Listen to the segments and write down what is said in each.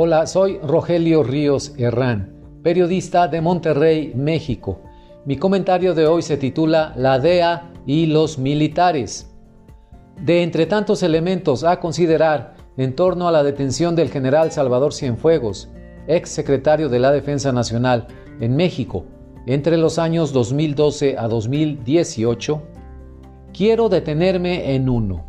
Hola, soy Rogelio Ríos Herrán, periodista de Monterrey, México. Mi comentario de hoy se titula La DEA y los militares. De entre tantos elementos a considerar en torno a la detención del general Salvador Cienfuegos, ex secretario de la Defensa Nacional en México, entre los años 2012 a 2018, quiero detenerme en uno.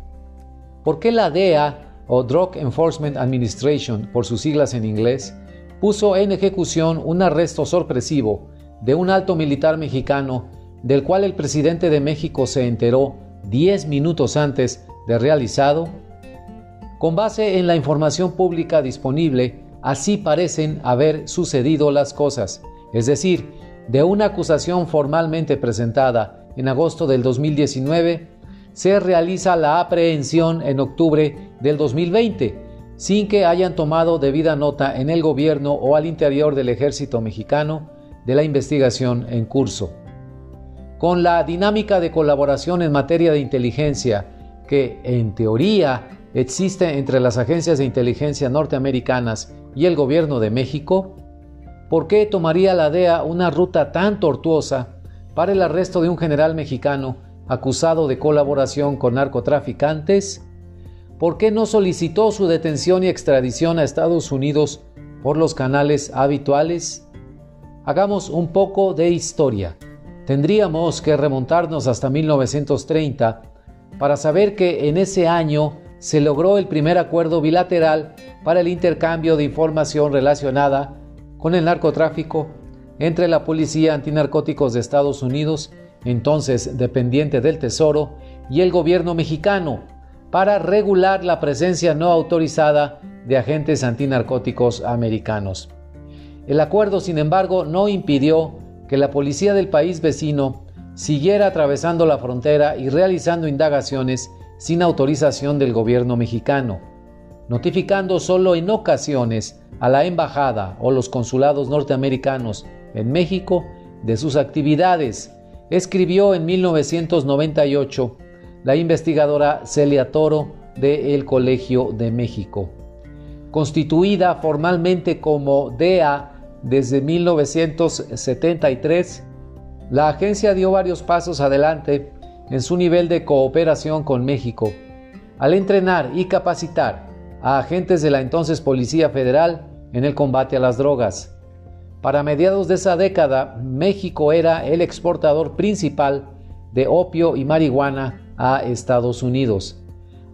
¿Por qué la DEA o Drug Enforcement Administration por sus siglas en inglés, puso en ejecución un arresto sorpresivo de un alto militar mexicano del cual el presidente de México se enteró 10 minutos antes de realizado? Con base en la información pública disponible, así parecen haber sucedido las cosas, es decir, de una acusación formalmente presentada en agosto del 2019, se realiza la aprehensión en octubre del 2020, sin que hayan tomado debida nota en el gobierno o al interior del ejército mexicano de la investigación en curso. Con la dinámica de colaboración en materia de inteligencia que, en teoría, existe entre las agencias de inteligencia norteamericanas y el gobierno de México, ¿por qué tomaría la DEA una ruta tan tortuosa para el arresto de un general mexicano acusado de colaboración con narcotraficantes? ¿Por qué no solicitó su detención y extradición a Estados Unidos por los canales habituales? Hagamos un poco de historia. Tendríamos que remontarnos hasta 1930 para saber que en ese año se logró el primer acuerdo bilateral para el intercambio de información relacionada con el narcotráfico entre la Policía Antinarcóticos de Estados Unidos entonces dependiente del Tesoro, y el gobierno mexicano para regular la presencia no autorizada de agentes antinarcóticos americanos. El acuerdo, sin embargo, no impidió que la policía del país vecino siguiera atravesando la frontera y realizando indagaciones sin autorización del gobierno mexicano, notificando solo en ocasiones a la embajada o los consulados norteamericanos en México de sus actividades escribió en 1998 la investigadora Celia Toro de El Colegio de México. Constituida formalmente como DEA desde 1973, la agencia dio varios pasos adelante en su nivel de cooperación con México, al entrenar y capacitar a agentes de la entonces Policía Federal en el combate a las drogas. Para mediados de esa década, México era el exportador principal de opio y marihuana a Estados Unidos.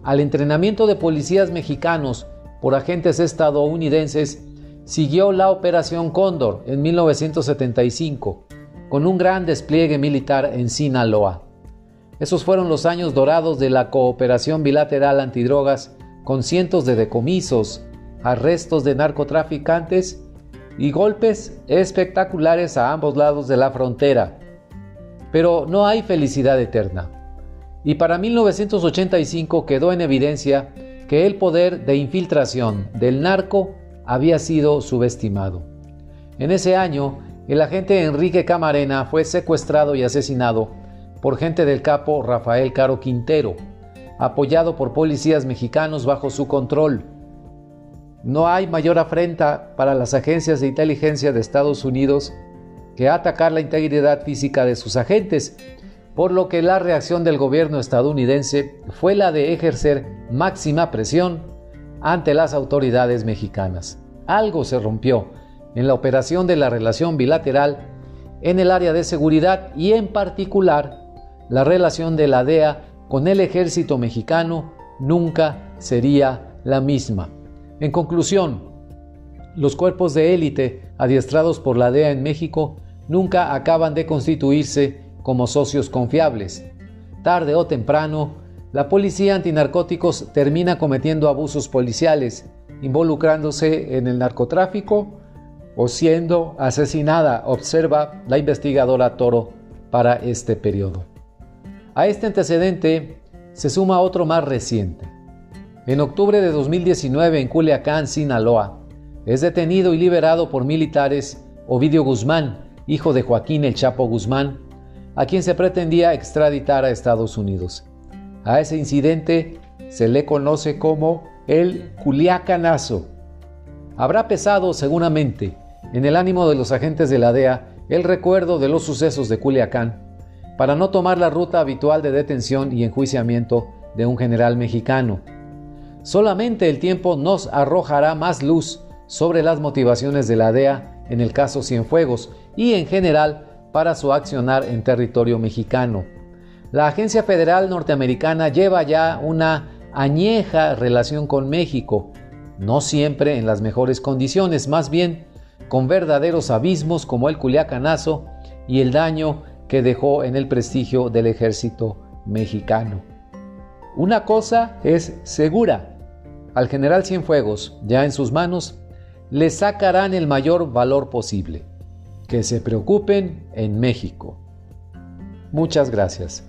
Al entrenamiento de policías mexicanos por agentes estadounidenses siguió la Operación Cóndor en 1975, con un gran despliegue militar en Sinaloa. Esos fueron los años dorados de la cooperación bilateral antidrogas, con cientos de decomisos, arrestos de narcotraficantes y golpes espectaculares a ambos lados de la frontera. Pero no hay felicidad eterna. Y para 1985 quedó en evidencia que el poder de infiltración del narco había sido subestimado. En ese año, el agente Enrique Camarena fue secuestrado y asesinado por gente del capo Rafael Caro Quintero, apoyado por policías mexicanos bajo su control no hay mayor afrenta para las agencias de inteligencia de Estados Unidos que atacar la integridad física de sus agentes, por lo que la reacción del gobierno estadounidense fue la de ejercer máxima presión ante las autoridades mexicanas. Algo se rompió en la operación de la relación bilateral en el área de seguridad y en particular la relación de la DEA con el ejército mexicano nunca sería la misma. En conclusión, los cuerpos de élite adiestrados por la DEA en México nunca acaban de constituirse como socios confiables. Tarde o temprano, la policía antinarcóticos termina cometiendo abusos policiales, involucrándose en el narcotráfico o siendo asesinada, observa la investigadora Toro para este periodo. A este antecedente se suma otro más reciente. En octubre de 2019 en Culiacán, Sinaloa, es detenido y liberado por militares Ovidio Guzmán, hijo de Joaquín El Chapo Guzmán, a quien se pretendía extraditar a Estados Unidos. A ese incidente se le conoce como el Culiacanazo. Habrá pesado seguramente en el ánimo de los agentes de la DEA el recuerdo de los sucesos de Culiacán para no tomar la ruta habitual de detención y enjuiciamiento de un general mexicano. Solamente el tiempo nos arrojará más luz sobre las motivaciones de la DEA en el caso Cienfuegos y en general para su accionar en territorio mexicano. La Agencia Federal Norteamericana lleva ya una añeja relación con México, no siempre en las mejores condiciones, más bien con verdaderos abismos como el Culiacanazo y el daño que dejó en el prestigio del ejército mexicano. Una cosa es segura, al general Cienfuegos, ya en sus manos, le sacarán el mayor valor posible. Que se preocupen en México. Muchas gracias.